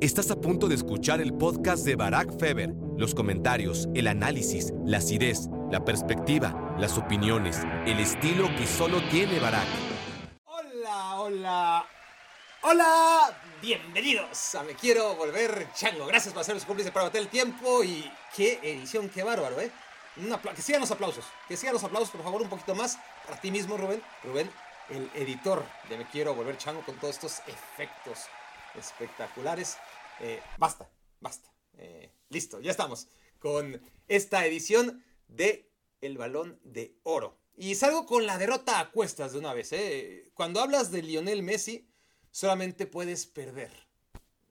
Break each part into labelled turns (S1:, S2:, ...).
S1: Estás a punto de escuchar el podcast de Barack Feber. Los comentarios, el análisis, la acidez, la perspectiva, las opiniones, el estilo que solo tiene Barack.
S2: Hola, hola. Hola, bienvenidos a Me Quiero Volver Chango. Gracias por hacer los cómplices para bater el tiempo y qué edición, qué bárbaro, ¿eh? que sigan los aplausos, que sigan los aplausos, por favor, un poquito más para ti mismo, Rubén. Rubén, el editor de Me Quiero Volver Chango con todos estos efectos espectaculares. Eh, basta, basta. Eh, listo, ya estamos con esta edición de El Balón de Oro. Y salgo con la derrota a cuestas de una vez. ¿eh? Cuando hablas de Lionel Messi, solamente puedes perder.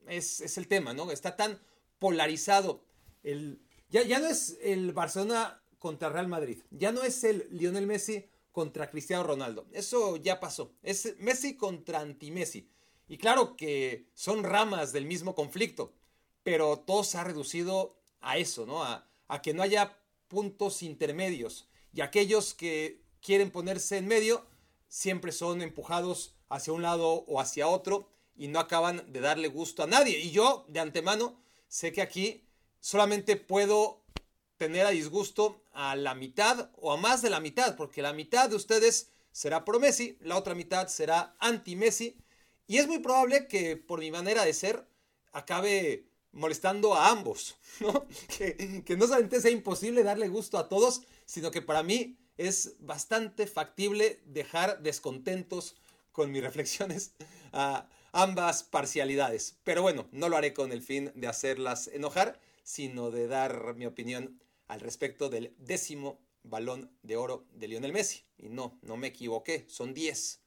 S2: Es, es el tema, ¿no? Está tan polarizado. El, ya, ya no es el Barcelona contra Real Madrid. Ya no es el Lionel Messi contra Cristiano Ronaldo. Eso ya pasó. Es Messi contra anti-Messi. Y claro que son ramas del mismo conflicto, pero todo se ha reducido a eso, ¿no? A, que no haya puntos intermedios. Y aquellos que quieren ponerse en medio siempre son empujados hacia un lado o hacia otro y no acaban de darle gusto a nadie. Y yo, de antemano, sé que aquí solamente puedo tener a disgusto a la mitad o a más de la mitad, porque la mitad de ustedes será pro Messi, la otra mitad será anti Messi y es muy probable que por mi manera de ser acabe molestando a ambos, que no solamente sea imposible darle gusto a todos, sino que para mí es bastante factible dejar descontentos con mis reflexiones a ambas parcialidades. Pero bueno, no lo haré con el fin de hacerlas enojar, sino de dar mi opinión al respecto del décimo balón de oro de Lionel Messi. Y no, no me equivoqué, son 10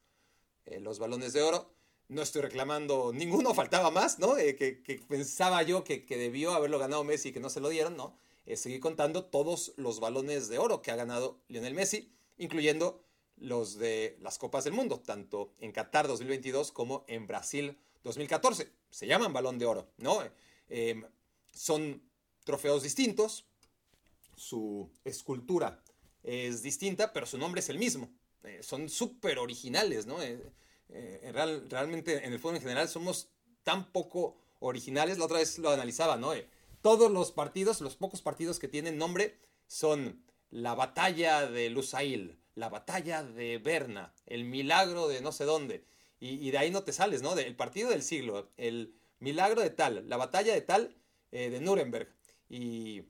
S2: eh, los balones de oro no estoy reclamando ninguno, faltaba más, ¿no? Eh, que, pensaba yo que, debió haberlo ganado Messi y que no se lo dieron, ¿no? Eh, seguí contando todos los balones de oro que ha ganado Lionel Messi, incluyendo los de las Copas del Mundo, tanto en Qatar 2022 como en Brasil 2014. Se llaman balón de oro, ¿no? Em, son trofeos distintos, su escultura es distinta, pero su nombre es el mismo. Eh, son súper originales, ¿no? Eh, realmente en el fútbol en general somos tan poco originales. La otra vez lo analizaba, ¿no? Eh, todos los partidos, los pocos partidos que tienen nombre son la batalla de Lusail, la batalla de Berna, el milagro de no sé dónde. Y, de ahí no te sales, ¿no? El partido del siglo, el milagro de tal, la batalla de tal eh, de Nuremberg. Y,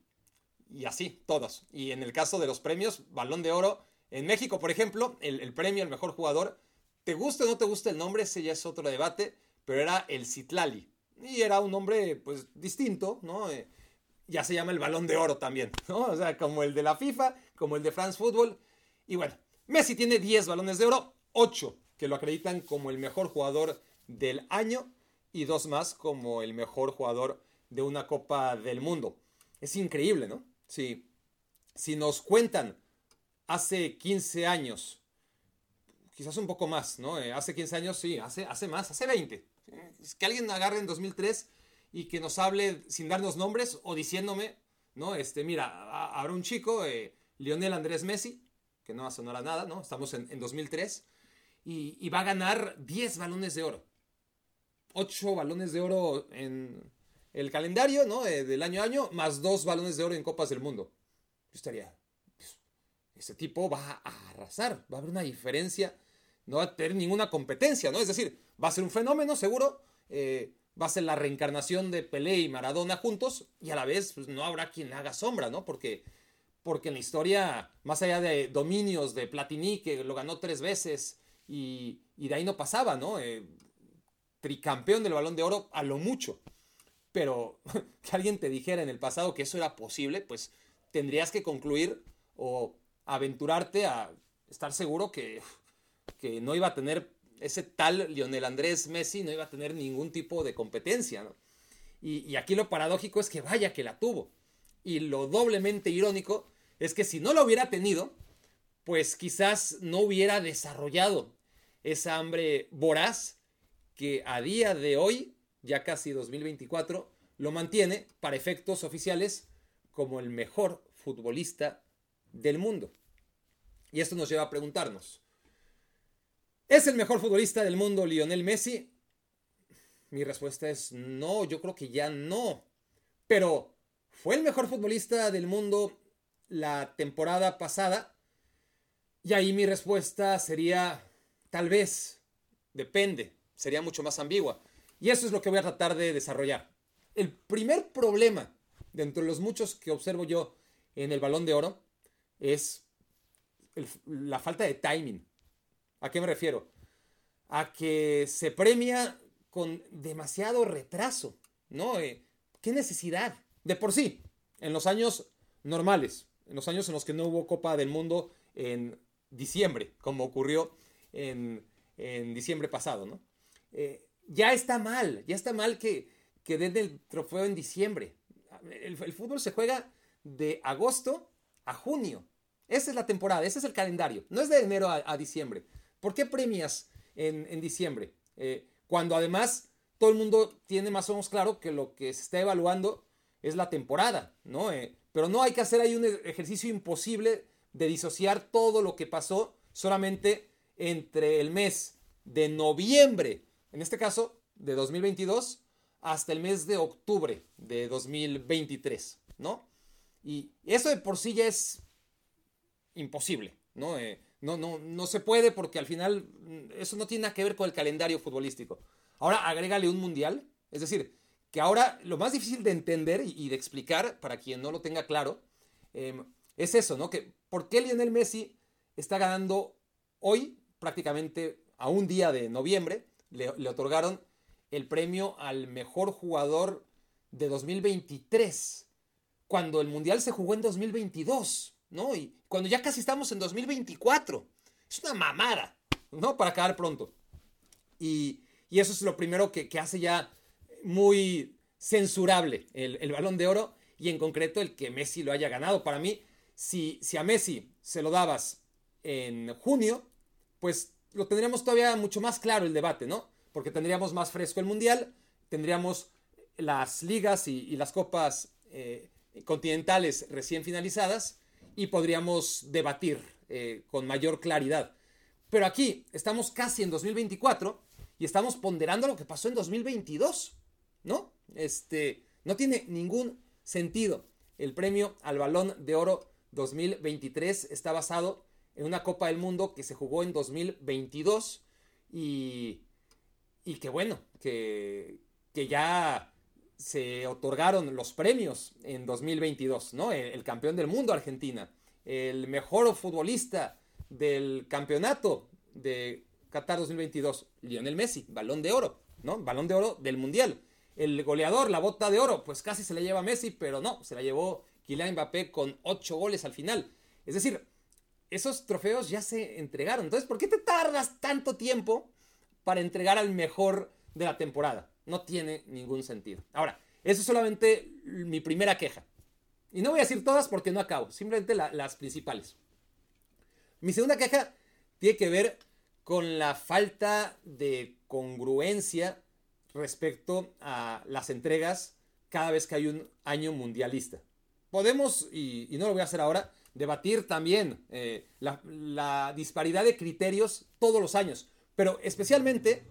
S2: y, así, todos. Y en el caso de los premios, balón de oro. En México, por ejemplo, el premio al mejor jugador ¿Te gusta o no te gusta el nombre? Ese ya es otro debate, pero era el Citlali. Y era un nombre, pues, distinto, ¿no? Eh, ya se llama el Balón de Oro también, ¿no? O sea, como el de la FIFA, como el de France Football. Y bueno, Messi tiene 10 balones de oro, 8 que lo acreditan como el mejor jugador del año y dos más como el mejor jugador de una Copa del Mundo. Es increíble, ¿no? Si, si nos cuentan hace 15 años quizás un poco más, ¿no? Eh, hace 15 años, sí, hace, hace más, hace 20. Que alguien agarre en 2003 y que nos hable sin darnos nombres o diciéndome, ¿no? Este, mira, habrá un chico, eh, Lionel Andrés Messi, que no va a sonar a nada, ¿no? Estamos en, 2003, y, va a ganar 10 balones de oro. 8 balones de oro en el calendario, ¿no? Eh, del año a año, más 2 balones de oro en Copas del Mundo. Yo estaría, ese tipo va a arrasar, va a haber una diferencia no va a tener ninguna competencia, ¿no? Es decir, va a ser un fenómeno, seguro, eh, va a ser la reencarnación de Pelé y Maradona juntos, y a la vez pues, no habrá quien haga sombra, ¿no? Porque, porque en la historia, más allá de dominios de Platini, que lo ganó tres veces, y, de ahí no pasaba, ¿no? Eh, tricampeón del balón de oro a lo mucho. Pero que alguien te dijera en el pasado que eso era posible, pues tendrías que concluir o aventurarte a estar seguro que que no iba a tener ese tal Lionel Andrés Messi, no iba a tener ningún tipo de competencia. Y, aquí lo paradójico es que vaya que la tuvo. Y lo doblemente irónico es que si no lo hubiera tenido, pues quizás no hubiera desarrollado esa hambre voraz que a día de hoy, ya casi 2024, lo mantiene para efectos oficiales como el mejor futbolista del mundo. Y esto nos lleva a preguntarnos, ¿Es el mejor futbolista del mundo Lionel Messi? Mi respuesta es no, yo creo que ya no. Pero, ¿fue el mejor futbolista del mundo la temporada pasada? Y ahí mi respuesta sería tal vez, depende, sería mucho más ambigua. Y eso es lo que voy a tratar de desarrollar. El primer problema, dentro de los muchos que observo yo en el balón de oro, es la falta de timing. ¿A qué me refiero? A que se premia con demasiado retraso, ¿no? Eh, ¿Qué necesidad? De por sí, en los años normales, en los años en los que no hubo Copa del Mundo en diciembre, como ocurrió en, diciembre pasado, ¿no? Eh, ya está mal, ya está mal que, que den el trofeo en diciembre. El, fútbol se juega de agosto a junio. Esa es la temporada, ese es el calendario. No es de enero a, diciembre. ¿Por qué premias en, diciembre? Eh, cuando además todo el mundo tiene más o menos claro que lo que se está evaluando es la temporada, ¿no? Eh, pero no hay que hacer ahí un ejercicio imposible de disociar todo lo que pasó solamente entre el mes de noviembre, en este caso de 2022, hasta el mes de octubre de 2023, ¿no? Y eso de por sí ya es imposible, ¿no? Eh, no, no, no se puede porque al final mm, eso no tiene nada que ver con el calendario futbolístico. Ahora agrégale un mundial, es decir, que ahora lo más difícil de entender y, de explicar para quien no lo tenga claro em, es eso, ¿no? Que por qué Lionel Messi está ganando hoy, prácticamente a un día de noviembre, le, le otorgaron el premio al mejor jugador de 2023, cuando el mundial se jugó en 2022. ¿No? Y cuando ya casi estamos en 2024. Es una mamada, ¿no? Para acabar pronto. Y, eso es lo primero que, hace ya muy censurable el, balón de oro y en concreto el que Messi lo haya ganado. Para mí, si, si a Messi se lo dabas en junio, pues lo tendríamos todavía mucho más claro el debate, ¿no? Porque tendríamos más fresco el Mundial, tendríamos las ligas y, las copas eh, continentales recién finalizadas y podríamos debatir eh, con mayor claridad. Pero aquí estamos casi en 2024 y estamos ponderando lo que pasó en 2022, ¿no? Este, no tiene ningún sentido. El premio al Balón de Oro 2023 está basado en una Copa del Mundo que se jugó en 2022 y, y que bueno, que, que ya se otorgaron los premios en 2022, ¿no? El, campeón del mundo Argentina, el mejor futbolista del campeonato de Qatar 2022, Lionel Messi, balón de oro, ¿no? Balón de oro del mundial. El goleador, la bota de oro, pues casi se la lleva Messi, pero no, se la llevó Kylian Mbappé con ocho goles al final. Es decir, esos trofeos ya se entregaron. Entonces, ¿por qué te tardas tanto tiempo para entregar al mejor de la temporada? No tiene ningún sentido. Ahora, eso es solamente mi primera queja. Y no voy a decir todas porque no acabo, simplemente las principales. Mi segunda queja tiene que ver con la falta de congruencia respecto a las entregas cada vez que hay un año mundialista. Podemos, y, no lo voy a hacer ahora, debatir también eh, la, la disparidad de criterios todos los años, pero especialmente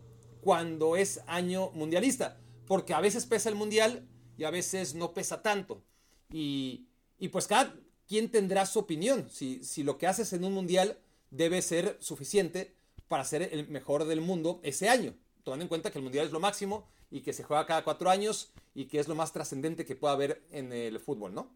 S2: cuando es año mundialista, porque a veces pesa el mundial y a veces no pesa tanto. Y, pues cada quien tendrá su opinión, si, si lo que haces en un mundial debe ser suficiente para ser el mejor del mundo ese año, tomando en cuenta que el mundial es lo máximo y que se juega cada cuatro años y que es lo más trascendente que pueda haber en el fútbol, ¿no?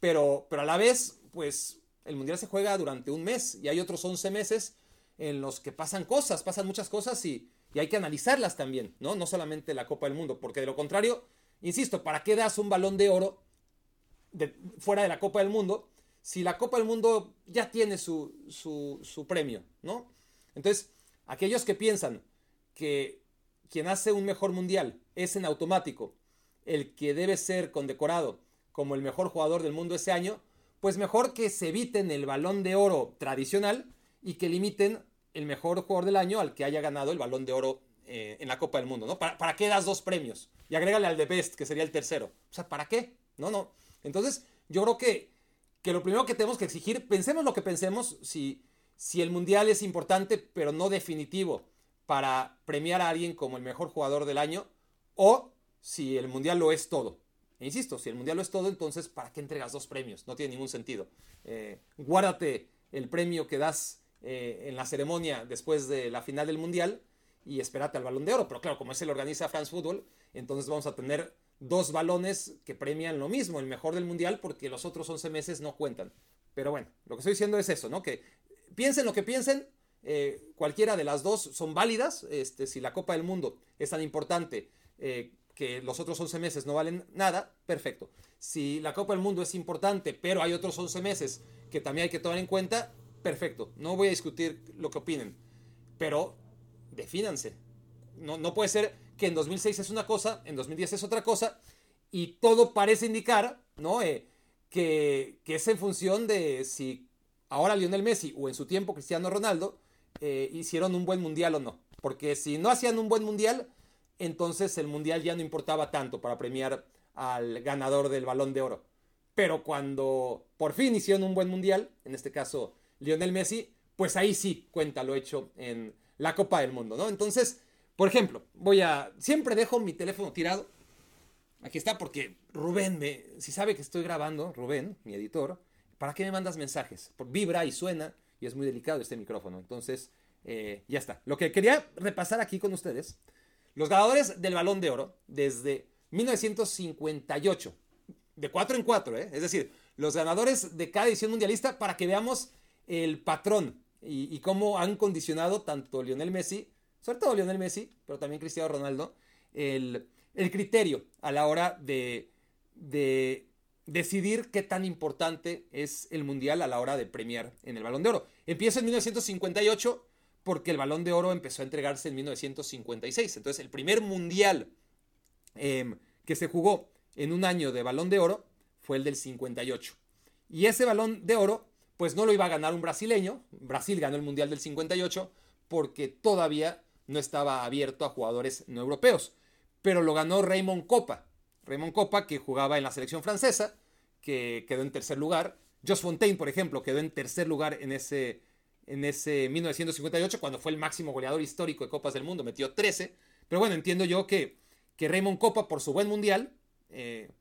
S2: Pero, pero a la vez, pues el mundial se juega durante un mes y hay otros 11 meses en los que pasan cosas, pasan muchas cosas y, y hay que analizarlas también, ¿no? No solamente la Copa del Mundo, porque de lo contrario, insisto, ¿para qué das un balón de oro fuera de la Copa del Mundo si la Copa del Mundo ya tiene su, su, su premio, ¿no? Entonces, aquellos que piensan que quien hace un mejor mundial es en automático el que debe ser condecorado como el mejor jugador del mundo ese año, pues mejor que se eviten el balón de oro tradicional y que limiten el mejor jugador del año al que haya ganado el balón de oro eh, en la Copa del Mundo, ¿no? ¿Para, qué das dos premios? Y agrégale al de Best, que sería el tercero. O sea, ¿para qué? No, no. Entonces, yo creo que, que lo primero que tenemos que exigir, pensemos lo que pensemos, si, si el Mundial es importante, pero no definitivo para premiar a alguien como el mejor jugador del año, o si el mundial lo es todo. E insisto, si el mundial lo es todo, entonces ¿para qué entregas dos premios? No tiene ningún sentido. Eh, guárdate el premio que das eh, en la ceremonia después de la final del mundial y espérate al balón de oro. Pero claro, como ese lo organiza France Football, entonces vamos a tener dos balones que premian lo mismo, el mejor del mundial, porque los otros 11 meses no cuentan. Pero bueno, lo que estoy diciendo es eso, ¿no? Que piensen lo que piensen, eh, cualquiera de las dos son válidas. Este, si la Copa del Mundo es tan importante eh, que los otros 11 meses no valen nada, perfecto. Si la Copa del Mundo es importante, pero hay otros 11 meses que también hay que tomar en cuenta, perfecto. No voy a discutir lo que opinen, pero defínanse. No, no puede ser que en 2006 es una cosa, en 2010 es otra cosa, y todo parece indicar, ¿no? Eh, que, que, es en función de si ahora Lionel Messi o en su tiempo Cristiano Ronaldo eh, hicieron un buen mundial o no. Porque si no hacían un buen mundial, entonces el mundial ya no importaba tanto para premiar al ganador del balón de oro. Pero cuando por fin hicieron un buen mundial, en este caso Lionel Messi, pues ahí sí cuenta lo hecho en la Copa del Mundo, ¿no? Entonces, por ejemplo, voy a. Siempre dejo mi teléfono tirado. Aquí está, porque Rubén, me, si sabe que estoy grabando, Rubén, mi editor, ¿para qué me mandas mensajes? Por, vibra y suena, y es muy delicado este micrófono. Entonces, eh, ya está. Lo que quería repasar aquí con ustedes, los ganadores del balón de oro desde 1958, de 4 en 4, ¿eh? es decir, los ganadores de cada edición mundialista para que veamos el patrón y, cómo han condicionado tanto Lionel Messi sobre todo Lionel Messi, pero también Cristiano Ronaldo, el, criterio a la hora de, de, decidir qué tan importante es el Mundial a la hora de premiar en el Balón de Oro. Empieza en 1958 porque el Balón de Oro empezó a entregarse en 1956. Entonces el primer Mundial em, que se jugó en un año de Balón de Oro fue el del 58. Y ese Balón de Oro pues no lo iba a ganar un brasileño. Brasil ganó el Mundial del 58 porque todavía no estaba abierto a jugadores no europeos. Pero lo ganó Raymond Copa. Raymond Copa, que jugaba en la selección francesa, que quedó en tercer lugar. Jos Fontaine, por ejemplo, quedó en tercer lugar en ese, en ese 1958, cuando fue el máximo goleador histórico de Copas del Mundo, metió 13. Pero bueno, entiendo yo que, que Raymond Copa, por su buen mundial, eh,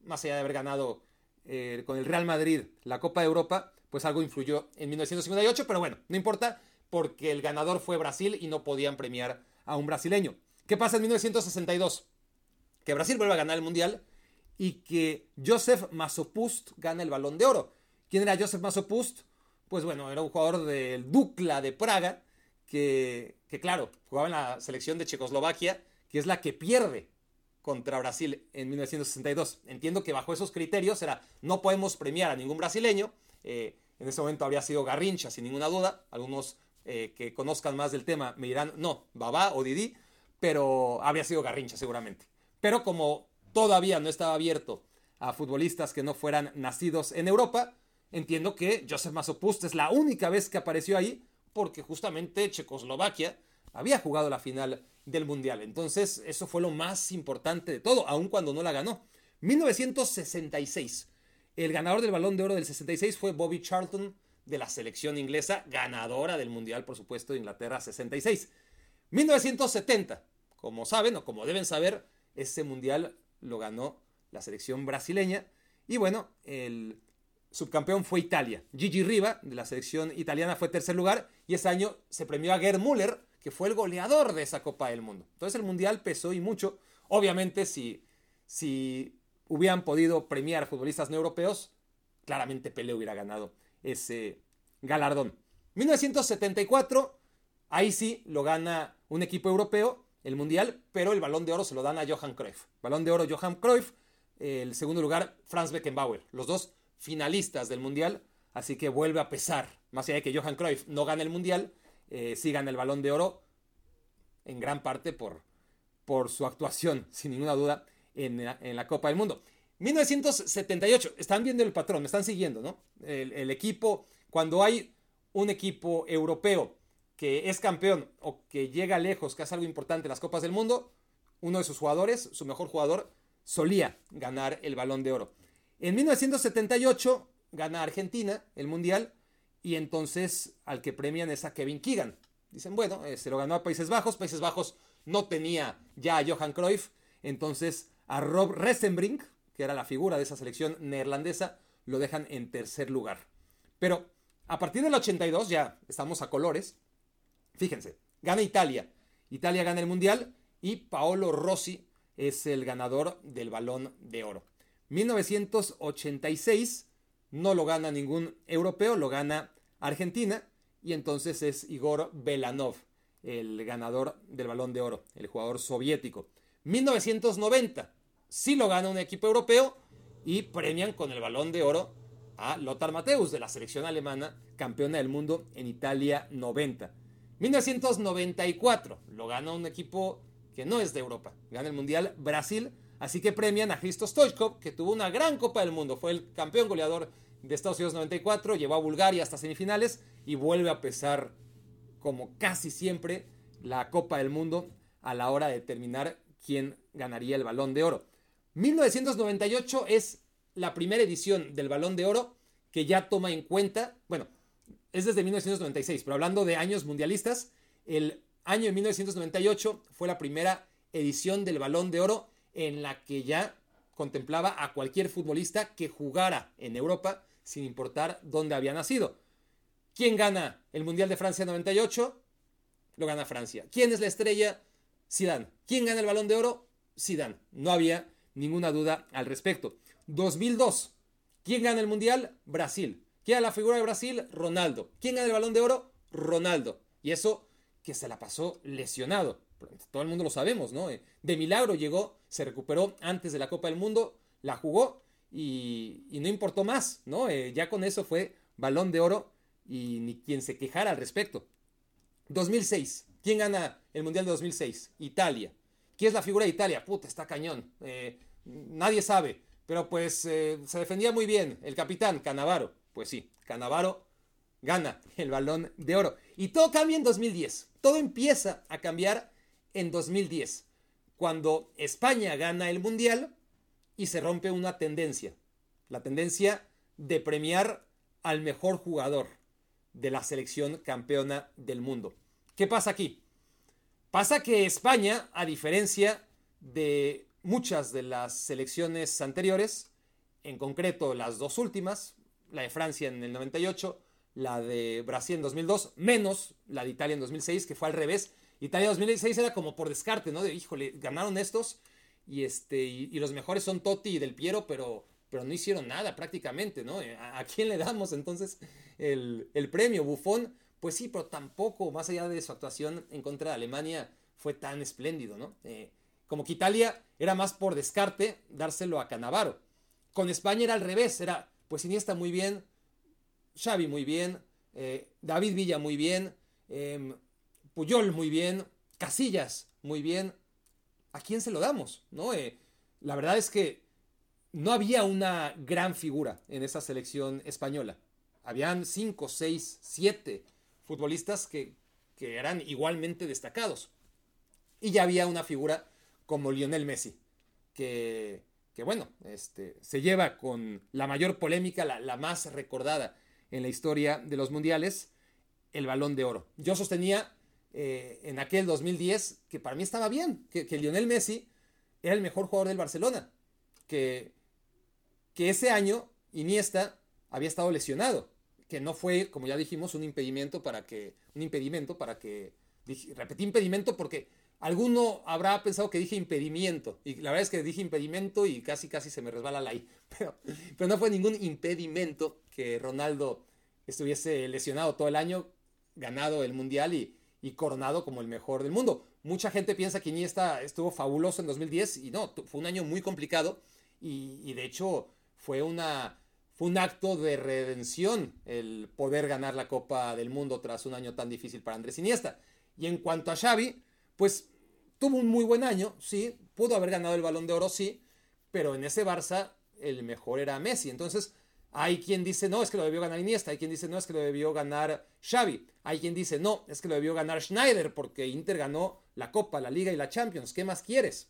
S2: más allá de haber ganado eh, con el Real Madrid la Copa de Europa, pues algo influyó en 1958, pero bueno, no importa porque el ganador fue Brasil y no podían premiar a un brasileño. ¿Qué pasa en 1962? Que Brasil vuelve a ganar el Mundial y que Joseph Masopust gana el Balón de Oro. ¿Quién era Joseph Masopust? Pues bueno, era un jugador del Dukla de Praga que, que claro, jugaba en la selección de Checoslovaquia, que es la que pierde contra Brasil en 1962. Entiendo que bajo esos criterios era no podemos premiar a ningún brasileño. Eh, en ese momento habría sido Garrincha, sin ninguna duda. Algunos eh, que conozcan más del tema me dirán, no, Babá o Didi, pero habría sido Garrincha seguramente. Pero como todavía no estaba abierto a futbolistas que no fueran nacidos en Europa, entiendo que Joseph Masopust es la única vez que apareció ahí porque justamente Checoslovaquia había jugado la final del Mundial. Entonces, eso fue lo más importante de todo, aun cuando no la ganó. 1966. El ganador del Balón de Oro del 66 fue Bobby Charlton de la selección inglesa, ganadora del Mundial, por supuesto, de Inglaterra 66. 1970, como saben o como deben saber, ese Mundial lo ganó la selección brasileña. Y bueno, el subcampeón fue Italia. Gigi Riva, de la selección italiana, fue tercer lugar. Y ese año se premió a Gerd Müller, que fue el goleador de esa Copa del Mundo. Entonces el Mundial pesó y mucho. Obviamente, si, si hubieran podido premiar futbolistas no europeos, claramente Pelé hubiera ganado ese galardón. 1974, ahí sí lo gana un equipo europeo, el Mundial, pero el balón de oro se lo dan a Johan Cruyff. Balón de oro Johan Cruyff, el segundo lugar Franz Beckenbauer, los dos finalistas del Mundial, así que vuelve a pesar, más allá de que Johan Cruyff no gana el Mundial, eh, sí gana el balón de oro en gran parte por, por su actuación, sin ninguna duda, en, en la Copa del Mundo. 1978, están viendo el patrón, me están siguiendo, ¿no? El, equipo, cuando hay un equipo europeo que es campeón o que llega lejos, que hace algo importante en las Copas del Mundo, uno de sus jugadores, su mejor jugador, solía ganar el balón de oro. En 1978 gana Argentina el Mundial y entonces al que premian es a Kevin Keegan. Dicen, bueno, eh, se lo ganó a Países Bajos, Países Bajos no tenía ya a Johan Cruyff, Entonces a Rob Resenbrink, que era la figura de esa selección neerlandesa, lo dejan en tercer lugar. Pero a partir del 82, ya estamos a colores, fíjense, gana Italia. Italia gana el Mundial y Paolo Rossi es el ganador del balón de oro. 1986 no lo gana ningún europeo, lo gana Argentina y entonces es Igor Belanov, el ganador del balón de oro, el jugador soviético. 1990 sí lo gana un equipo europeo y premian con el balón de oro a Lothar Matthäus de la selección alemana, campeona del mundo en Italia 90. 1994 lo gana un equipo que no es de Europa, gana el Mundial Brasil, así que premian a Christos Stoichkov, que tuvo una gran Copa del Mundo, fue el campeón goleador de Estados Unidos 94, llevó a Bulgaria hasta semifinales y vuelve a pesar, como casi siempre, la Copa del Mundo a la hora de determinar quién ganaría el balón de oro. 1998 es la primera edición del balón de oro que ya toma en cuenta, bueno, es desde 1996, pero hablando de años mundialistas, el año de 1998 fue la primera edición del balón de oro en la que ya contemplaba a cualquier futbolista que jugara en Europa sin importar dónde había nacido. ¿Quién gana el Mundial de Francia 98? Lo gana Francia. ¿Quién es la estrella? Zidane. ¿Quién gana el Balón de Oro? Zidane. No había ninguna duda al respecto. 2002. ¿Quién gana el Mundial? Brasil. ¿Quién es la figura de Brasil? Ronaldo. ¿Quién gana el Balón de Oro? Ronaldo. Y eso que se la pasó lesionado. Todo el mundo lo sabemos, ¿no? De milagro llegó, se recuperó antes de la Copa del Mundo, la jugó y, no importó más, ¿no? Eh, ya con eso fue balón de oro y ni quien se quejara al respecto. 2006. ¿Quién gana el Mundial de 2006? Italia. ¿Quién es la figura de Italia? Puta, está cañón. Eh, nadie sabe. Pero pues eh, se defendía muy bien. El capitán, Canavaro. Pues sí, Canavaro gana el balón de oro. Y todo cambia en 2010. Todo empieza a cambiar en 2010. Cuando España gana el Mundial y se rompe una tendencia. La tendencia de premiar al mejor jugador de la selección campeona del mundo. ¿Qué pasa aquí? Pasa que España, a diferencia de muchas de las selecciones anteriores, en concreto las dos últimas, la de Francia en el 98, la de Brasil en 2002, menos la de Italia en 2006, que fue al revés. Italia en 2006 era como por descarte, ¿no? De, híjole, ganaron estos, y, este, y, los mejores son Totti y Del Piero, pero, pero no hicieron nada prácticamente, ¿no? Eh, ¿A, quién le damos entonces el, premio? Bufón, pues sí, pero tampoco, más allá de su actuación en contra de Alemania, fue tan espléndido, ¿no? Eh, como que Italia era más por descarte dárselo a Canavaro. Con España era al revés, era pues Iniesta muy bien, Xavi muy bien, eh, David Villa muy bien, em, Puyol muy bien, Casillas muy bien, ¿a quién se lo damos? ¿No? Eh, la verdad es que no había una gran figura en esa selección española. Habían cinco, seis, siete futbolistas que, eran igualmente destacados. Y ya había una figura como Lionel Messi, que, bueno, este, se lleva con la mayor polémica, la, más recordada en la historia de los mundiales, el balón de oro. Yo sostenía eh, en aquel 2010 que para mí estaba bien, que, Lionel Messi era el mejor jugador del Barcelona, que, que ese año Iniesta había estado lesionado, que no fue, como ya dijimos, un impedimento para que, un impedimento para que, repetí impedimento porque alguno habrá pensado que dije impedimento, y la verdad es que dije impedimento y casi casi se me resbala la I, pero, pero no fue ningún impedimento que Ronaldo estuviese lesionado todo el año, ganado el Mundial y, y coronado como el mejor del mundo. Mucha gente piensa que Iniesta estuvo fabuloso en 2010 y no, fue un año muy complicado y, de hecho fue, una, fue un acto de redención el poder ganar la Copa del Mundo tras un año tan difícil para Andrés Iniesta. Y en cuanto a Xavi, pues tuvo un muy buen año, sí, pudo haber ganado el balón de oro, sí, pero en ese Barça el mejor era Messi. Entonces, hay quien dice, no, es que lo debió ganar Iniesta. Hay quien dice, no, es que lo debió ganar Xavi. Hay quien dice, no, es que lo debió ganar Schneider porque Inter ganó la Copa, la Liga y la Champions. ¿Qué más quieres?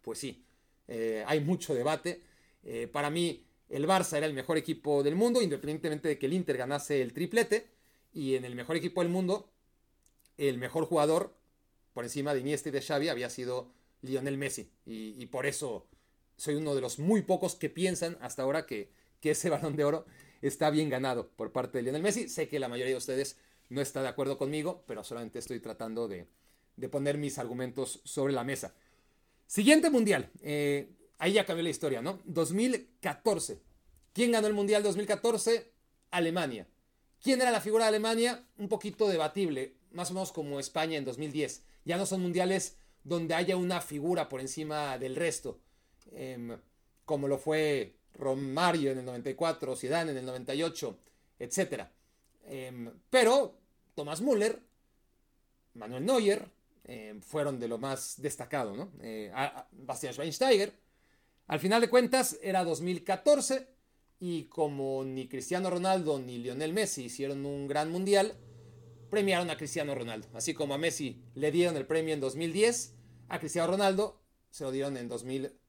S2: Pues sí, eh, hay mucho debate. Eh, para mí, el Barça era el mejor equipo del mundo, independientemente de que el Inter ganase el triplete. Y en el mejor equipo del mundo, el mejor jugador, por encima de Iniesta y de Xavi, había sido Lionel Messi. Y, por eso soy uno de los muy pocos que piensan hasta ahora que, que ese balón de oro está bien ganado por parte de Lionel Messi. Sé que la mayoría de ustedes no está de acuerdo conmigo, pero solamente estoy tratando de, poner mis argumentos sobre la mesa. Siguiente mundial. Eh, ahí ya cambió la historia, ¿no? 2014. ¿Quién ganó el mundial 2014? Alemania. ¿Quién era la figura de Alemania? Un poquito debatible, más o menos como España en 2010. Ya no son mundiales donde haya una figura por encima del resto, em, como lo fue Romario en el 94, Zidane en el 98, etc. Em, pero Thomas Müller, Manuel Neuer, em, fueron de lo más destacado, ¿no? Eh, Bastian Schweinsteiger. Al final de cuentas, era 2014 y como ni Cristiano Ronaldo ni Lionel Messi hicieron un gran mundial, premiaron a Cristiano Ronaldo. Así como a Messi le dieron el premio en 2010, a Cristiano Ronaldo se lo dieron en 2014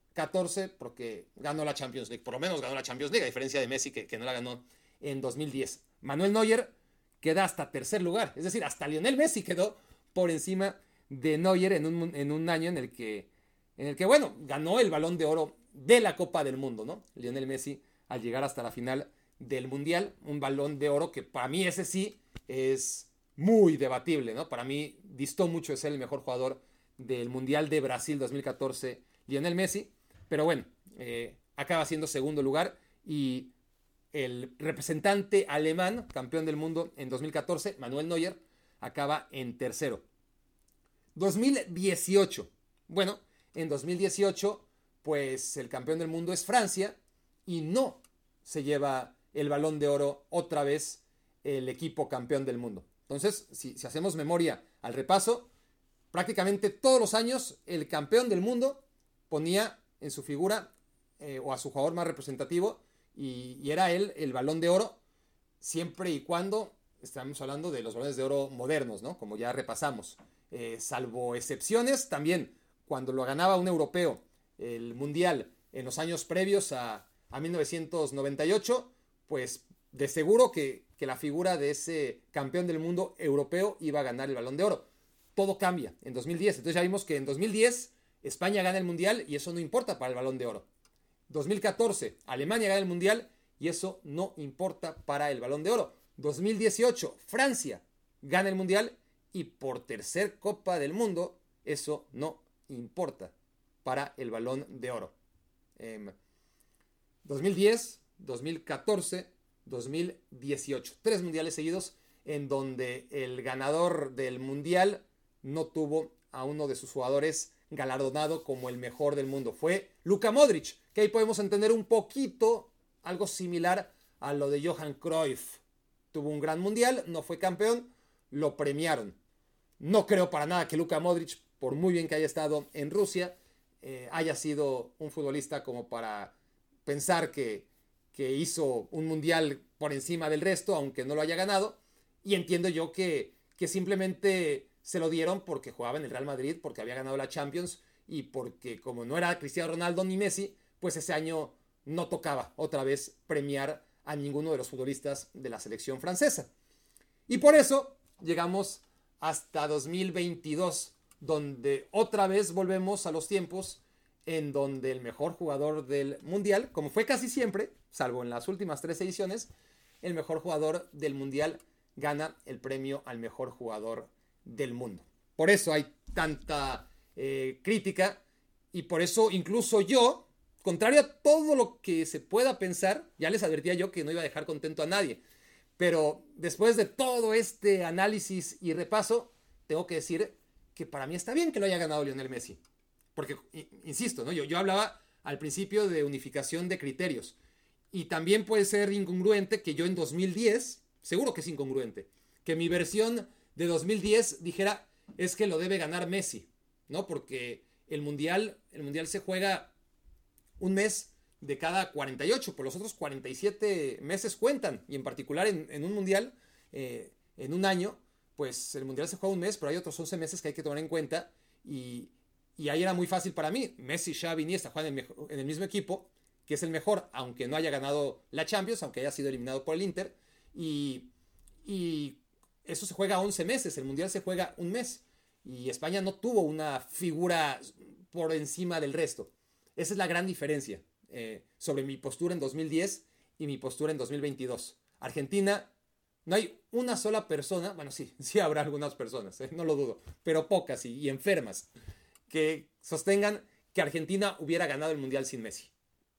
S2: porque ganó la Champions League. Por lo menos ganó la Champions League, a diferencia de Messi que, no la ganó en 2010. Manuel Neuer queda hasta tercer lugar. Es decir, hasta Lionel Messi quedó por encima de Neuer en un, en un año en el que, en el que, bueno, ganó el balón de oro de la Copa del Mundo, ¿no? Lionel Messi al llegar hasta la final del Mundial. Un balón de oro que para mí ese sí es muy debatible, ¿no? Para mí distó mucho de ser el mejor jugador del Mundial de Brasil 2014, Lionel Messi. Pero bueno, eh, acaba siendo segundo lugar y el representante alemán, campeón del mundo en 2014, Manuel Neuer, acaba en tercero. 2018. Bueno, en 2018, pues el campeón del mundo es Francia y no se lleva el balón de oro otra vez el equipo campeón del mundo. Entonces, si, hacemos memoria al repaso, prácticamente todos los años el campeón del mundo ponía en su figura eh, o a su jugador más representativo y, era él el balón de oro, siempre y cuando estamos hablando de los balones de oro modernos, ¿no? Como ya repasamos. Eh, salvo excepciones, también cuando lo ganaba un europeo el mundial en los años previos a, a 1998, pues de seguro que, la figura de ese campeón del mundo europeo iba a ganar el balón de oro. Todo cambia en 2010. Entonces ya vimos que en 2010 España gana el mundial y eso no importa para el balón de oro. 2014 Alemania gana el mundial y eso no importa para el balón de oro. 2018 Francia gana el mundial y por tercer Copa del Mundo eso no importa para el balón de oro. 2010, 2014, 2018. Tres mundiales seguidos en donde el ganador del mundial no tuvo a uno de sus jugadores galardonado como el mejor del mundo. Fue Luka Modric, que ahí podemos entender un poquito algo similar a lo de Johan Cruyff. Tuvo un gran mundial, no fue campeón, lo premiaron. No creo para nada que Luka Modric, por muy bien que haya estado en Rusia, eh, haya sido un futbolista como para pensar que, hizo un mundial por encima del resto, aunque no lo haya ganado. Y entiendo yo que, que simplemente se lo dieron porque jugaba en el Real Madrid, porque había ganado la Champions y porque como no era Cristiano Ronaldo ni Messi, pues ese año no tocaba otra vez premiar a ninguno de los futbolistas de la selección francesa. Y por eso llegamos hasta 2022, donde otra vez volvemos a los tiempos en donde el mejor jugador del mundial, como fue casi siempre, salvo en las últimas tres ediciones, el mejor jugador del mundial gana el premio al mejor jugador del mundo. Por eso hay tanta eh, crítica y por eso incluso yo, contrario a todo lo que se pueda pensar, ya les advertía yo que no iba a dejar contento a nadie. Pero después de todo este análisis y repaso, tengo que decir que para mí está bien que lo haya ganado Lionel Messi. Porque, insisto, ¿no? yo, yo hablaba al principio de unificación de criterios. Y también puede ser incongruente que yo en 2010, seguro que es incongruente, que mi versión de 2010 dijera es que lo debe ganar Messi, ¿no? Porque el mundial, el mundial se juega un mes de cada 48, por los otros 47 meses cuentan. Y en particular en, un mundial, eh, en un año, pues el mundial se juega un mes, pero hay otros 11 meses que hay que tomar en cuenta. Y, y ahí era muy fácil para mí. Messi, Xavi, Iniesta juegan en, en el mismo equipo, que es el mejor, aunque no haya ganado la Champions, aunque haya sido eliminado por el Inter. Y eso se juega 11 meses, el Mundial se juega un mes. Y España no tuvo una figura por encima del resto. Esa es la gran diferencia eh, sobre mi postura en 2010 y mi postura en 2022. Argentina, no hay una sola persona, bueno, sí, sí habrá algunas personas, eh, no lo dudo, pero pocas y, enfermas, que sostengan que Argentina hubiera ganado el Mundial sin Messi.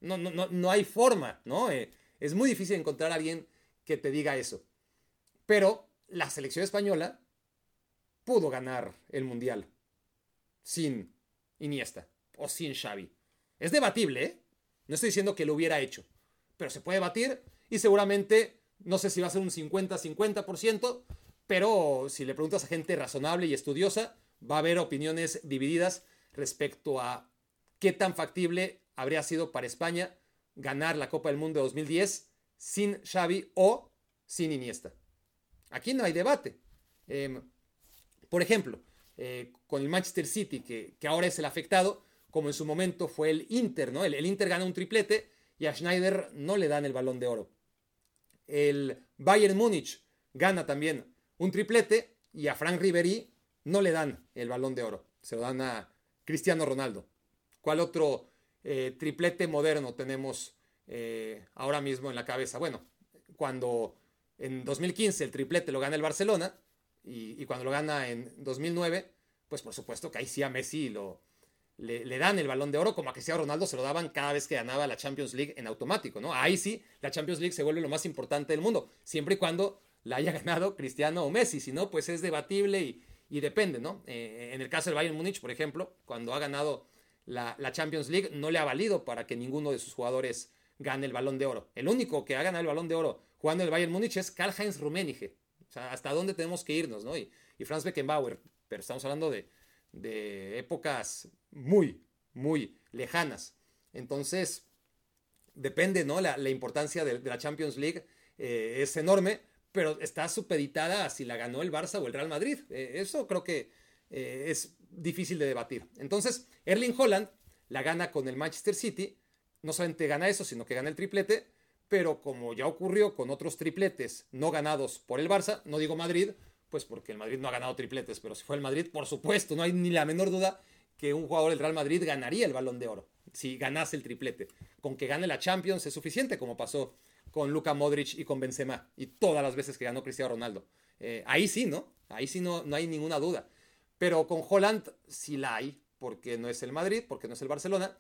S2: No, no, no, no hay forma, ¿no? Eh, es muy difícil encontrar a alguien que te diga eso. Pero la selección española pudo ganar el Mundial sin Iniesta o sin Xavi. Es debatible, ¿eh? No estoy diciendo que lo hubiera hecho, pero se puede batir y seguramente, no sé si va a ser un 50-50%, pero si le preguntas a gente razonable y estudiosa, va a haber opiniones divididas respecto a qué tan factible habría sido para España ganar la Copa del Mundo de 2010 sin Xavi o sin Iniesta. Aquí no hay debate. Em, por ejemplo, eh, con el Manchester City, que, ahora es el afectado, como en su momento fue el Inter, ¿no? El, Inter gana un triplete y a Schneider no le dan el balón de oro. El Bayern Múnich gana también un triplete y a Frank Ribery no le dan el balón de oro. Se lo dan a Cristiano Ronaldo. ¿Cuál otro eh, triplete moderno tenemos eh, ahora mismo en la cabeza? Bueno, cuando en 2015 el triplete lo gana el Barcelona, y, cuando lo gana en 2009, pues por supuesto que ahí sí a Messi lo, le, dan el balón de oro, como a Cristiano Ronaldo se lo daban cada vez que ganaba la Champions League en automático, ¿no? Ahí sí, la Champions League se vuelve lo más importante del mundo, siempre y cuando la haya ganado Cristiano o Messi, si no, pues es debatible y, depende, ¿no? Eh, en el caso del Bayern Múnich, por ejemplo, cuando ha ganado la, la, Champions League, no le ha valido para que ninguno de sus jugadores gane el balón de oro. El único que ha ganado el balón de oro jugando en el Bayern Múnich es Karl-Heinz Rummenigge, sea, hasta dónde tenemos que irnos, ¿no? Y, Franz Beckenbauer, pero estamos hablando de, épocas muy, muy lejanas. Entonces, depende, ¿no? La, importancia de, la Champions League eh, es enorme, pero está supeditada a si la ganó el Barça o el Real Madrid. Eh, eso creo que eh, es difícil de debatir. Entonces, Erling Holland la gana con el Manchester City. No solamente gana eso, sino que gana el triplete pero como ya ocurrió con otros tripletes no ganados por el Barça, no digo Madrid, pues porque el Madrid no ha ganado tripletes, pero si fue el Madrid, por supuesto, no hay ni la menor duda que un jugador del Real Madrid ganaría el balón de oro si ganase el triplete. Con que gane la Champions es suficiente, como pasó con Luka Modric y con Benzema, y todas las veces que ganó Cristiano Ronaldo. Eh, ahí sí, ¿no? Ahí sí no, no hay ninguna duda. Pero con Holland sí la hay, porque no es el Madrid, porque no es el Barcelona,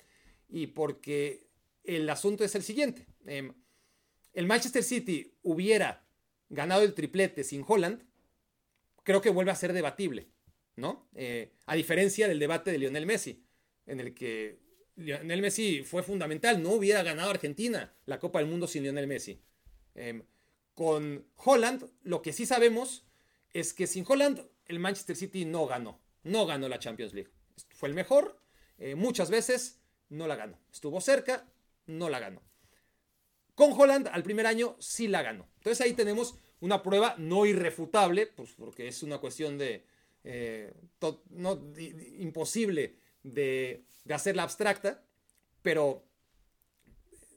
S2: y porque el asunto es el siguiente. Em, el Manchester City hubiera ganado el triplete sin Holland, creo que vuelve a ser debatible, ¿no? Eh, a diferencia del debate de Lionel Messi, en el que Lionel Messi fue fundamental, no hubiera ganado Argentina la Copa del Mundo sin Lionel Messi. Em, con Holland, lo que sí sabemos es que sin Holland el Manchester City no ganó, no ganó la Champions League. Fue el mejor, eh, muchas veces no la ganó. Estuvo cerca, no la ganó. Con Holland al primer año sí la ganó. Entonces ahí tenemos una prueba no irrefutable, pues porque es una cuestión de eh, no, imposible de, hacerla abstracta, pero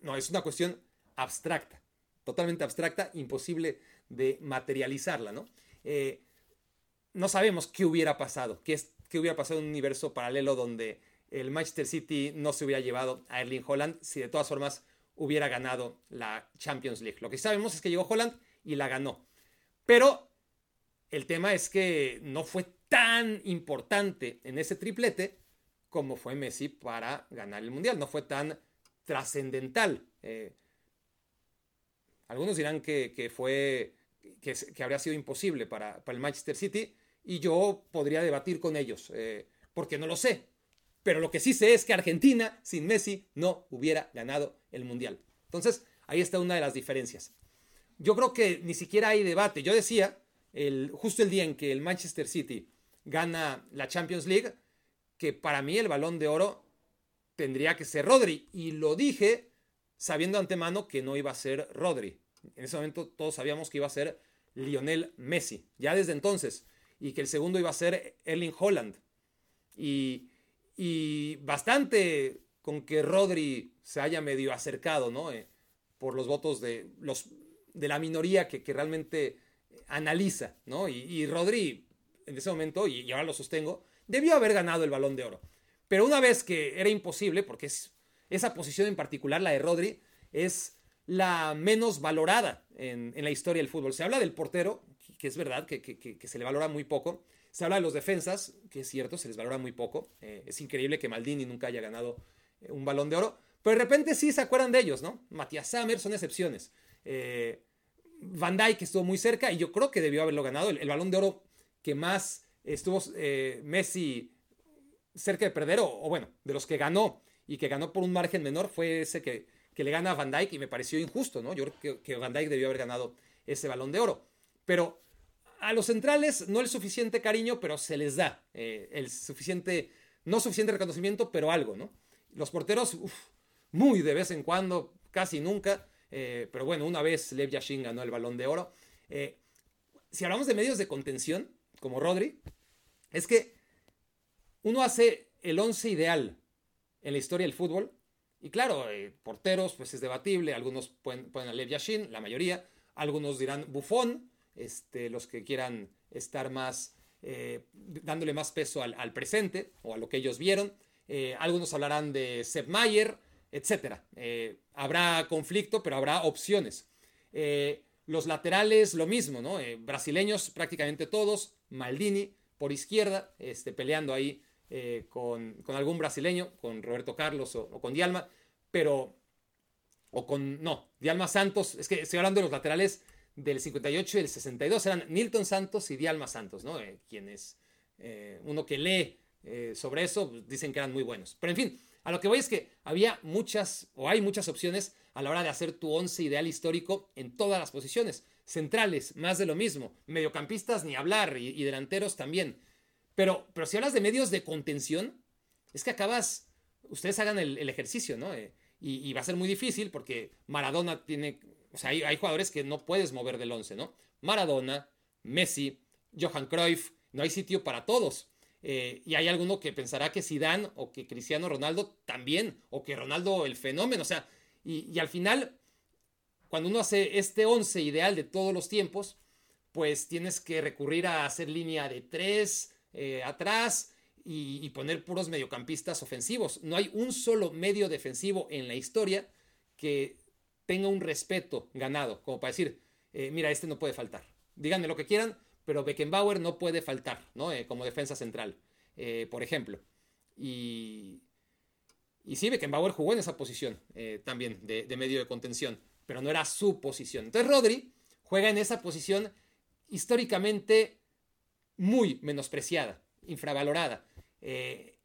S2: no, es una cuestión abstracta, totalmente abstracta, imposible de materializarla, ¿no? Eh, no sabemos qué hubiera pasado, qué, es, qué hubiera pasado en un universo paralelo donde el Manchester City no se hubiera llevado a Erling Holland, si de todas formas hubiera ganado la Champions League. Lo que sabemos es que llegó Holland y la ganó. Pero el tema es que no fue tan importante en ese triplete como fue Messi para ganar el Mundial. No fue tan trascendental. Eh, algunos dirán que, fue que, habría sido imposible para, el Manchester City y yo podría debatir con ellos, eh, porque no lo sé. Pero lo que sí sé es que Argentina sin Messi no hubiera ganado el Mundial. Entonces, ahí está una de las diferencias. Yo creo que ni siquiera hay debate. Yo decía, el, justo el día en que el Manchester City gana la Champions League, que para mí el balón de oro tendría que ser Rodri. Y lo dije sabiendo antemano que no iba a ser Rodri. En ese momento todos sabíamos que iba a ser Lionel Messi, ya desde entonces. Y que el segundo iba a ser Erling Holland. Y y bastante con que Rodri se haya medio acercado, ¿no? Eh, por los votos de, los, de la minoría que, realmente analiza, ¿no? Y, Rodri, en ese momento, y, ahora lo sostengo, debió haber ganado el balón de oro. Pero una vez que era imposible, porque es, esa posición en particular, la de Rodri, es la menos valorada en, la historia del fútbol. Se habla del portero, que es verdad, que, se le valora muy poco. Se habla de los defensas, que es cierto, se les valora muy poco. Eh, es increíble que Maldini nunca haya ganado un balón de oro. Pero de repente sí se acuerdan de ellos, ¿no? Matías Sammer son excepciones. Eh, Van Dijk estuvo muy cerca y yo creo que debió haberlo ganado. El, balón de oro que más estuvo Messi cerca de perder, o, bueno, de los que ganó y que ganó por un margen menor, fue ese que, que le gana a Van Dyke y me pareció injusto, ¿no? Yo creo que, Van Dyke debió haber ganado ese balón de oro. Pero a los centrales no el suficiente cariño, pero se les da eh, el suficiente, no suficiente reconocimiento, pero algo, ¿no? Los porteros, muy de vez en cuando, casi nunca, eh, pero bueno, una vez Lev Yashin ganó el balón de oro. Eh, si hablamos de medios de contención, como Rodri, es que uno hace el once ideal en la historia del fútbol. Y claro, eh, porteros, pues es debatible. Algunos pueden, pueden a Lev Yashin, la mayoría. Algunos dirán Buffon, este, los que quieran estar más, dándole más peso al, presente o a lo que ellos vieron. Eh, algunos hablarán de Sepp Mayer, etc. habrá conflicto, pero habrá opciones. los laterales, lo mismo, ¿no? brasileños, prácticamente todos. Maldini por izquierda, este, peleando ahí eh, con, algún brasileño, con Roberto Carlos o, con Dialma, pero, o con, no, Dialma Santos, es que estoy hablando de los laterales del 58 y del 62, eran Nilton Santos y Dialma Santos, ¿no? Eh, eh, uno que lee sobre eso, pues, dicen que eran muy buenos. Pero en fin, a lo que voy es que había muchas, o hay muchas opciones a la hora de hacer tu once ideal histórico en todas las posiciones. Centrales, más de lo mismo. Mediocampistas, ni hablar, y delanteros también. Pero, pero si hablas de medios de contención, es que acabas, ustedes hagan el, ejercicio, ¿no? Eh, y, va a ser muy difícil porque Maradona tiene, o sea, hay, jugadores que no puedes mover del 11, ¿no? Maradona, Messi, Johan Cruyff, no hay sitio para todos. Eh, y hay alguno que pensará que Zidane o que Cristiano Ronaldo también, o que Ronaldo el fenómeno, o sea, y, y al final, cuando uno hace este 11 ideal de todos los tiempos, pues tienes que recurrir a hacer línea de tres, eh, atrás y, poner puros mediocampistas ofensivos. No hay un solo medio defensivo en la historia que tenga un respeto ganado, como para decir, eh, mira, este no puede faltar. Díganme lo que quieran, pero Beckenbauer no puede faltar, ¿no? Eh, como defensa central, por ejemplo. Y, y sí, Beckenbauer jugó en esa posición también de, medio de contención, pero no era su posición. Entonces Rodri juega en esa posición históricamente muy menospreciada, infravalorada. Eh,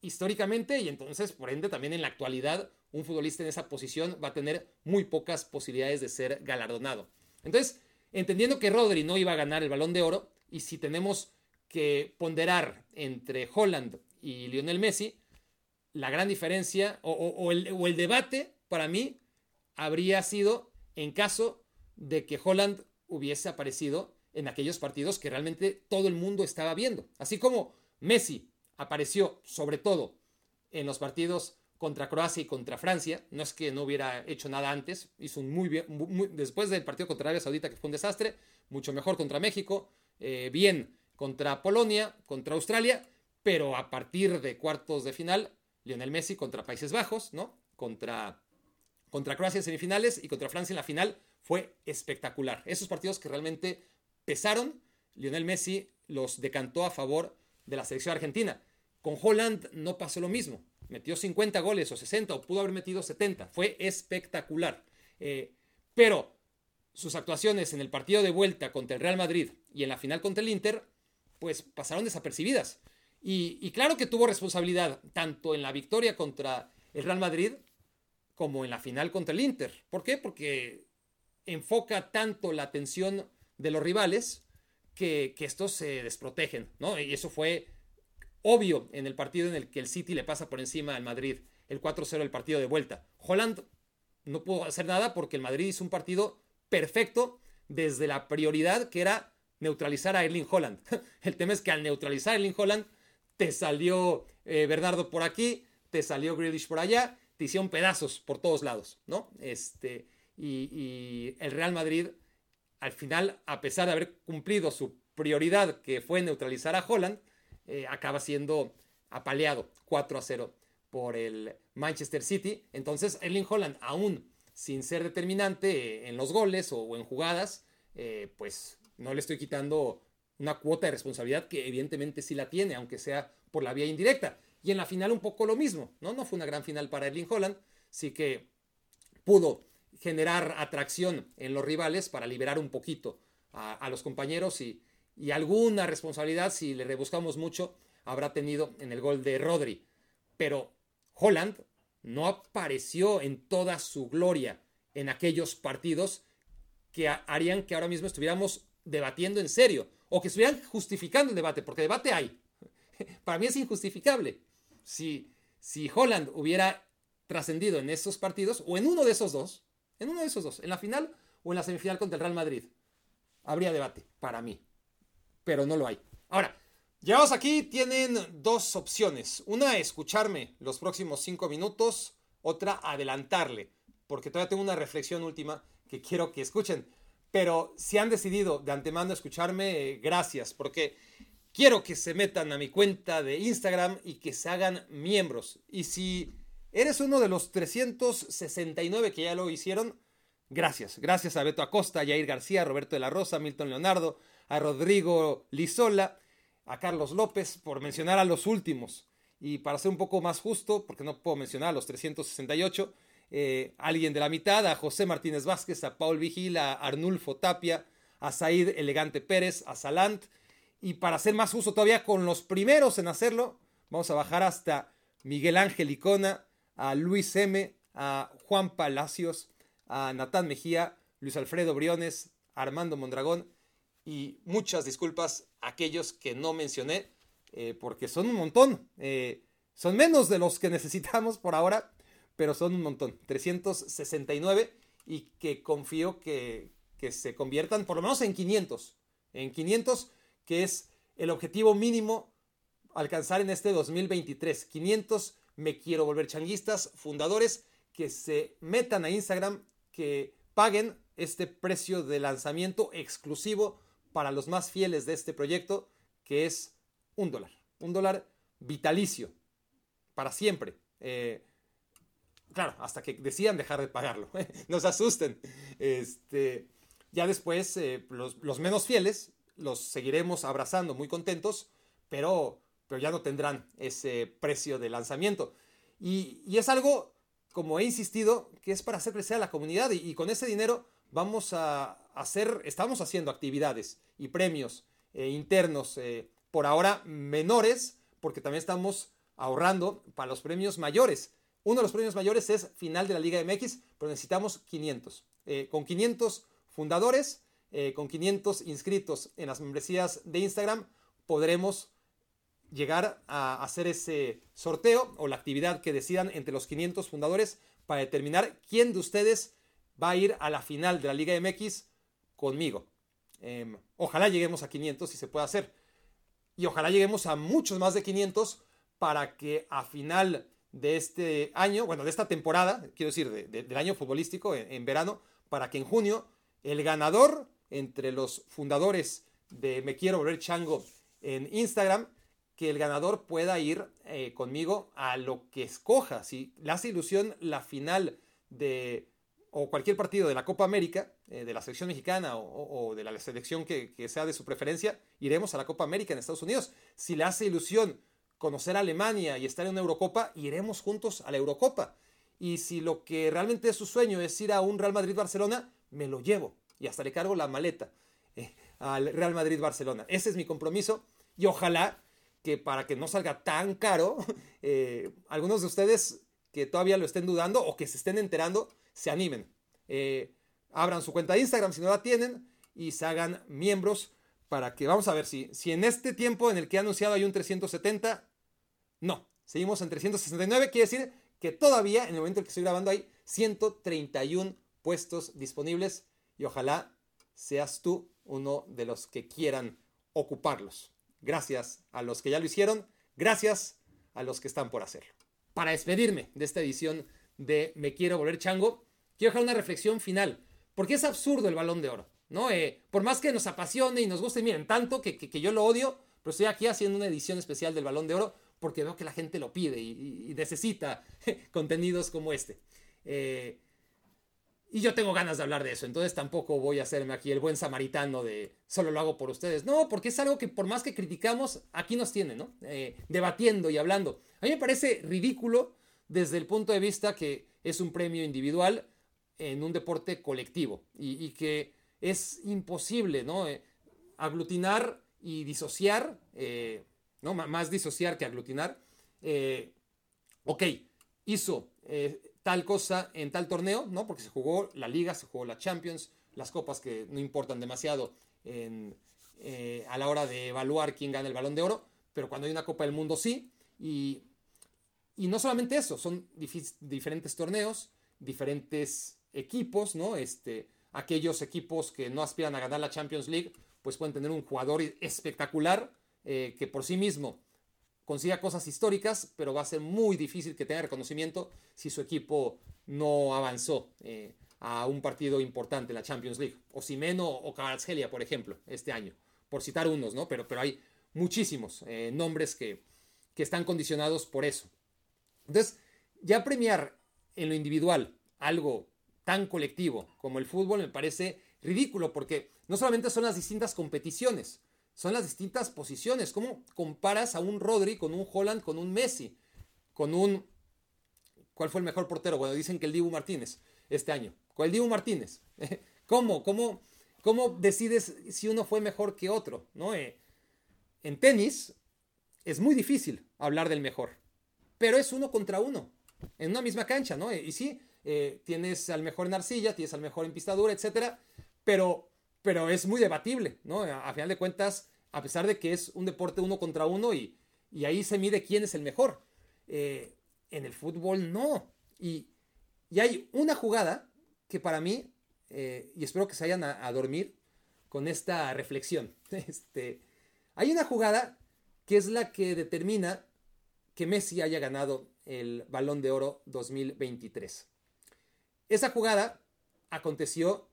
S2: históricamente y entonces, por ende, también en la actualidad, un futbolista en esa posición va a tener muy pocas posibilidades de ser galardonado. Entonces, entendiendo que Rodri no iba a ganar el balón de oro, y si tenemos que ponderar entre Holland y Lionel Messi, la gran diferencia o, el, o el debate para mí habría sido en caso de que Holland hubiese aparecido en aquellos partidos que realmente todo el mundo estaba viendo. Así como Messi apareció sobre todo en los partidos contra Croacia y contra Francia, no es que no hubiera hecho nada antes, hizo un muy bien, después del partido contra Arabia Saudita que fue un desastre, mucho mejor contra México, eh, bien contra Polonia, contra Australia, pero a partir de cuartos de final, Lionel Messi contra Países Bajos, ¿no? Contra, contra Croacia en semifinales y contra Francia en la final, fue espectacular. Esos partidos que realmente pesaron, Lionel Messi los decantó a favor de la selección argentina. Con Holland no pasó lo mismo. Metió 50 goles o 60 o pudo haber metido 70. Fue espectacular. Eh, pero sus actuaciones en el partido de vuelta contra el Real Madrid y en la final contra el Inter, pues pasaron desapercibidas. Y, claro que tuvo responsabilidad tanto en la victoria contra el Real Madrid como en la final contra el Inter. ¿Por qué? Porque enfoca tanto la atención de los rivales que, estos se desprotegen, ¿no? Y eso fue obvio en el partido en el que el City le pasa por encima al Madrid, el 4-0 del partido de vuelta. Holland no pudo hacer nada porque el Madrid hizo un partido perfecto desde la prioridad que era neutralizar a Erling Holland. El tema es que al neutralizar a Erling Holland te salió eh, Bernardo por aquí, te salió Grealish por allá, te hicieron pedazos por todos lados, ¿no? Este, y, y el Real Madrid al final, a pesar de haber cumplido su prioridad, que fue neutralizar a Holland, eh, acaba siendo apaleado 4 a 0 por el Manchester City. Entonces, Erling Holland, aún sin ser determinante en los goles o, en jugadas, eh, pues no le estoy quitando una cuota de responsabilidad que evidentemente sí la tiene, aunque sea por la vía indirecta. Y en la final un poco lo mismo, ¿no? No fue una gran final para Erling Holland, sí que pudo generar atracción en los rivales para liberar un poquito a, los compañeros y, y, alguna responsabilidad, si le rebuscamos mucho, habrá tenido en el gol de Rodri. Pero Holland no apareció en toda su gloria en aquellos partidos que harían que ahora mismo estuviéramos debatiendo en serio o que estuvieran justificando el debate, porque debate hay. Para mí es injustificable. Si, si Holland hubiera trascendido en esos partidos, o en uno de esos dos, en uno de esos dos, en la final o en la semifinal contra el Real Madrid, habría debate, para mí. Pero no lo hay. Ahora, llegados aquí, tienen dos opciones. Una, escucharme los próximos cinco minutos, otra, adelantarle, porque todavía tengo una reflexión última que quiero que escuchen. Pero si han decidido de antemano escucharme, gracias, porque quiero que se metan a mi cuenta de Instagram y que se hagan miembros. Y si eres uno de los 369 que ya lo hicieron, gracias. Gracias a Beto Acosta, Jair García, Roberto de la Rosa, Milton Leonardo, a Rodrigo Lizola, a Carlos López, por mencionar a los últimos. Y para ser un poco más justo, porque no puedo mencionar a los 368, eh, alguien de la mitad, a José Martínez Vázquez, a Paul Vigil, a Arnulfo Tapia, a Said Elegante Pérez, a Salant. Y para hacer más uso todavía con los primeros en hacerlo, vamos a bajar hasta Miguel Ángel Icona, a Luis M., a Juan Palacios, a Natán Mejía, Luis Alfredo Briones, Armando Mondragón y muchas disculpas a aquellos que no mencioné, eh, porque son un montón. Eh, son menos de los que necesitamos por ahora, pero son un montón, 369 y que confío que, que se conviertan por lo menos en 500, en 500 que es el objetivo mínimo alcanzar en este 2023, 500 me quiero volver changuistas, fundadores que se metan a Instagram, que paguen este precio de lanzamiento exclusivo para los más fieles de este proyecto, que es un dólar, un dólar vitalicio, para siempre. Eh, Claro, hasta que decidan dejar de pagarlo. no se asusten. Este, ya después, eh, los, menos fieles los seguiremos abrazando muy contentos, pero, pero ya no tendrán ese precio de lanzamiento. Y, es algo, como he insistido, que es para hacer crecer a la comunidad y, con ese dinero vamos a hacer, estamos haciendo actividades y premios eh, internos, eh, por ahora menores, porque también estamos ahorrando para los premios mayores. Uno de los premios mayores es final de la Liga MX, pero necesitamos 500. Eh, con 500 fundadores, con 500 inscritos en las membresías de Instagram, podremos llegar a hacer ese sorteo o la actividad que decidan entre los 500 fundadores para determinar quién de ustedes va a ir a la final de la Liga MX conmigo. Em, ojalá lleguemos a 500 si se puede hacer. Y ojalá lleguemos a muchos más de 500 para que a final de este año, bueno, de esta temporada, quiero decir, del año futbolístico en, verano, para que en junio el ganador entre los fundadores de Me Quiero Volver Chango en Instagram, que el ganador pueda ir eh, conmigo a lo que escoja. Si le hace ilusión la final de o cualquier partido de la Copa América, eh, de la selección mexicana o, de la selección que, sea de su preferencia, iremos a la Copa América en Estados Unidos. Si le hace ilusión conocer a Alemania y estar en una Eurocopa, iremos juntos a la Eurocopa. Y si lo que realmente es su sueño es ir a un Real Madrid-Barcelona, me lo llevo y hasta le cargo la maleta eh, al Real Madrid-Barcelona. Ese es mi compromiso y ojalá que para que no salga tan caro, eh, algunos de ustedes que todavía lo estén dudando o que se estén enterando, se animen. Abran su cuenta de Instagram si no la tienen y se hagan miembros para que vamos a ver si, si en este tiempo en el que he anunciado hay un 370, no, seguimos en 369, quiere decir que todavía en el momento en que estoy grabando hay 131 puestos disponibles y ojalá seas tú uno de los que quieran ocuparlos. Gracias a los que ya lo hicieron, gracias a los que están por hacerlo. Para despedirme de esta edición de Me Quiero Volver Chango, quiero dejar una reflexión final, porque es absurdo el balón de oro, ¿no? Eh, por más que nos apasione y nos guste, miren, tanto que, que yo lo odio, pero estoy aquí haciendo una edición especial del balón de oro porque veo que la gente lo pide y, necesita contenidos como este. Eh, y yo tengo ganas de hablar de eso, entonces tampoco voy a hacerme aquí el buen samaritano de solo lo hago por ustedes. No, porque es algo que por más que criticamos, aquí nos tiene, ¿no? Eh, debatiendo y hablando. A mí me parece ridículo desde el punto de vista que es un premio individual en un deporte colectivo y, que es imposible, ¿no? Eh, aglutinar y disociar, eh, ¿no? más disociar que aglutinar. Eh, ok, hizo tal cosa en tal torneo, ¿no? Porque se jugó la liga, se jugó la Champions, las copas que no importan demasiado a la hora de evaluar quién gana el balón de oro, pero cuando hay una Copa del Mundo sí. Y, y no solamente eso, son diferentes torneos, diferentes equipos, ¿no? Este, aquellos equipos que no aspiran a ganar la Champions League, pues pueden tener un jugador espectacular eh, que por sí mismo consiga cosas históricas, pero va a ser muy difícil que tenga reconocimiento si su equipo no avanzó eh, a un partido importante la Champions League. O Simeno o Kvaratskhelia, por ejemplo, este año, por citar unos, ¿no? Pero, pero hay muchísimos eh, nombres que, que están condicionados por eso. Entonces, ya premiar en lo individual algo tan colectivo como el fútbol me parece ridículo porque no solamente son las distintas competiciones, son las distintas posiciones. ¿Cómo comparas a un Rodri con un Holland, con un Messi, con un... ¿Cuál fue el mejor portero? Bueno, dicen que el Dibu Martínez este año. ¿Cuál el Dibu Martínez? ¿Cómo? ¿Cómo? ¿Cómo decides si uno fue mejor que otro? ¿No? Eh, en tenis es muy difícil hablar del mejor, pero es uno contra uno, en una misma cancha, ¿no? Y sí, eh, tienes al mejor en arcilla, tienes al mejor en pistadura, etcétera, pero, pero es muy debatible, ¿no? A, final de cuentas, a pesar de que es un deporte uno contra uno y, ahí se mide quién es el mejor. Eh, en el fútbol no. Y, hay una jugada que para mí, eh, y espero que se vayan a, dormir con esta reflexión, este, hay una jugada que es la que determina que Messi haya ganado el Balón de Oro 2023. Esa jugada aconteció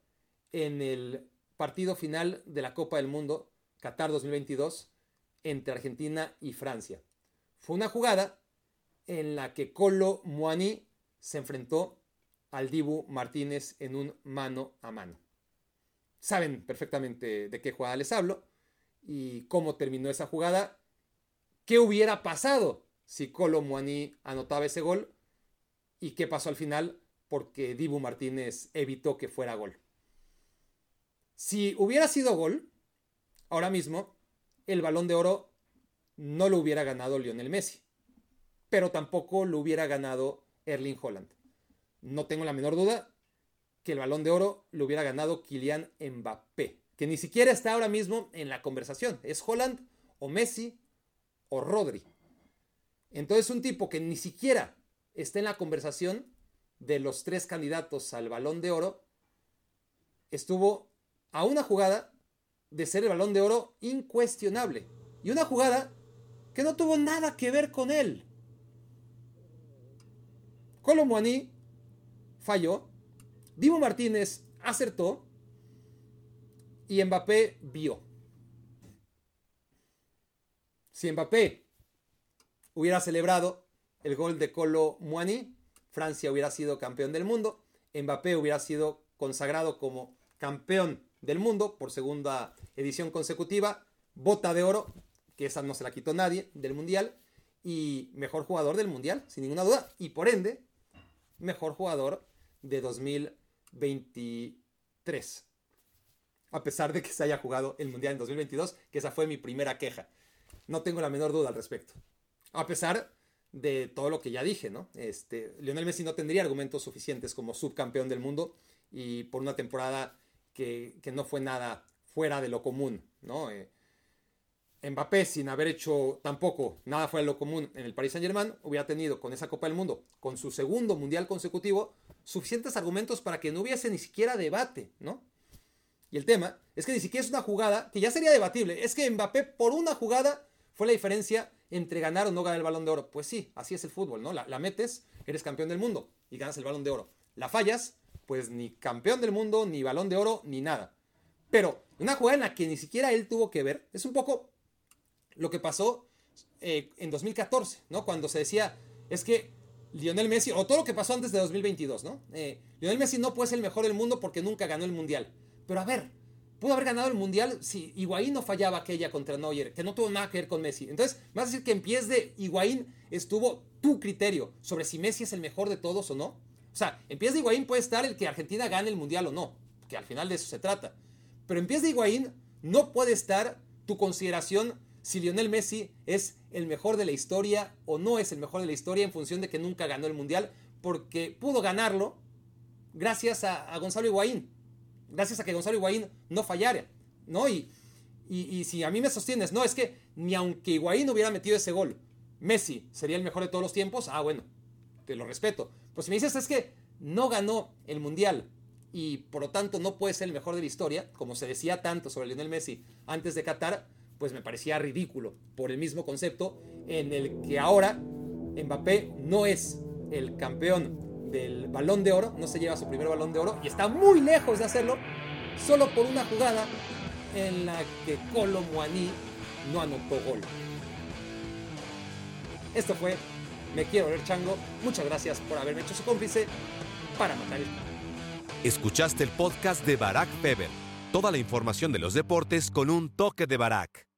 S2: en el partido final de la Copa del Mundo Qatar 2022 entre Argentina y Francia. Fue una jugada en la que Colo Muani se enfrentó al Dibu Martínez en un mano a mano. Saben perfectamente de qué jugada les hablo y cómo terminó esa jugada. ¿Qué hubiera pasado si Colo Muani anotaba ese gol? ¿Y qué pasó al final? Porque Dibu Martínez evitó que fuera gol. Si hubiera sido gol, ahora mismo el balón de oro no lo hubiera ganado Lionel Messi, pero tampoco lo hubiera ganado Erling Holland. No tengo la menor duda que el balón de oro lo hubiera ganado Kylian Mbappé, que ni siquiera está ahora mismo en la conversación. Es Holland o Messi o Rodri. Entonces un tipo que ni siquiera está en la conversación de los tres candidatos al balón de oro, estuvo a una jugada de ser el balón de oro incuestionable. Y una jugada que no tuvo nada que ver con él. Colomboani falló, Divo Martínez acertó y Mbappé vio. Si Mbappé hubiera celebrado el gol de Colo Muani, Francia hubiera sido campeón del mundo, Mbappé hubiera sido consagrado como campeón del mundo por segunda edición consecutiva, bota de oro, que esa no se la quitó nadie del mundial, y mejor jugador del mundial, sin ninguna duda, y por ende, mejor jugador de 2023. A pesar de que se haya jugado el mundial en 2022, que esa fue mi primera queja. No tengo la menor duda al respecto. A pesar de todo lo que ya dije, ¿no? Este, Lionel Messi no tendría argumentos suficientes como subcampeón del mundo y por una temporada que, no fue nada fuera de lo común, ¿no? Eh, Mbappé, sin haber hecho tampoco nada fuera de lo común en el Paris Saint Germain, hubiera tenido con esa Copa del Mundo, con su segundo mundial consecutivo, suficientes argumentos para que no hubiese ni siquiera debate, ¿no? Y el tema es que ni siquiera es una jugada que ya sería debatible. Es que Mbappé por una jugada fue la diferencia entre ganar o no ganar el balón de oro. Pues sí, así es el fútbol, ¿no? La, metes, eres campeón del mundo y ganas el balón de oro. La fallas, pues ni campeón del mundo, ni balón de oro, ni nada. Pero una jugada en la que ni siquiera él tuvo que ver, es un poco lo que pasó eh, en 2014, ¿no? Cuando se decía, es que Lionel Messi, o todo lo que pasó antes de 2022, ¿no? Eh, Lionel Messi no puede ser el mejor del mundo porque nunca ganó el Mundial. Pero a ver, pudo haber ganado el Mundial si Higuaín no fallaba aquella contra Neuer, que no tuvo nada que ver con Messi. Entonces, vas a decir que en pies de Higuaín estuvo tu criterio sobre si Messi es el mejor de todos o no. O sea, en pies de Higuaín puede estar el que Argentina gane el Mundial o no, que al final de eso se trata. Pero en pies de Higuaín no puede estar tu consideración si Lionel Messi es el mejor de la historia o no es el mejor de la historia en función de que nunca ganó el Mundial, porque pudo ganarlo gracias a, Gonzalo Higuaín, gracias a que Gonzalo Higuaín no fallara, ¿no? Y, y, si a mí me sostienes, no, es que ni aunque Higuaín hubiera metido ese gol, Messi sería el mejor de todos los tiempos, ah, bueno, te lo respeto. Pues si me dices es que no ganó el Mundial y por lo tanto no puede ser el mejor de la historia, como se decía tanto sobre Lionel Messi antes de Qatar, pues me parecía ridículo por el mismo concepto en el que ahora Mbappé no es el campeón del balón de oro, no se lleva su primer balón de oro y está muy lejos de hacerlo solo por una jugada en la que Colo Muani no anotó gol. Esto fue Me Quiero Ver Chango. Muchas gracias por haberme hecho su cómplice para matar el
S1: Escuchaste el podcast de Barack Feber. Toda la información de los deportes con un toque de Barack.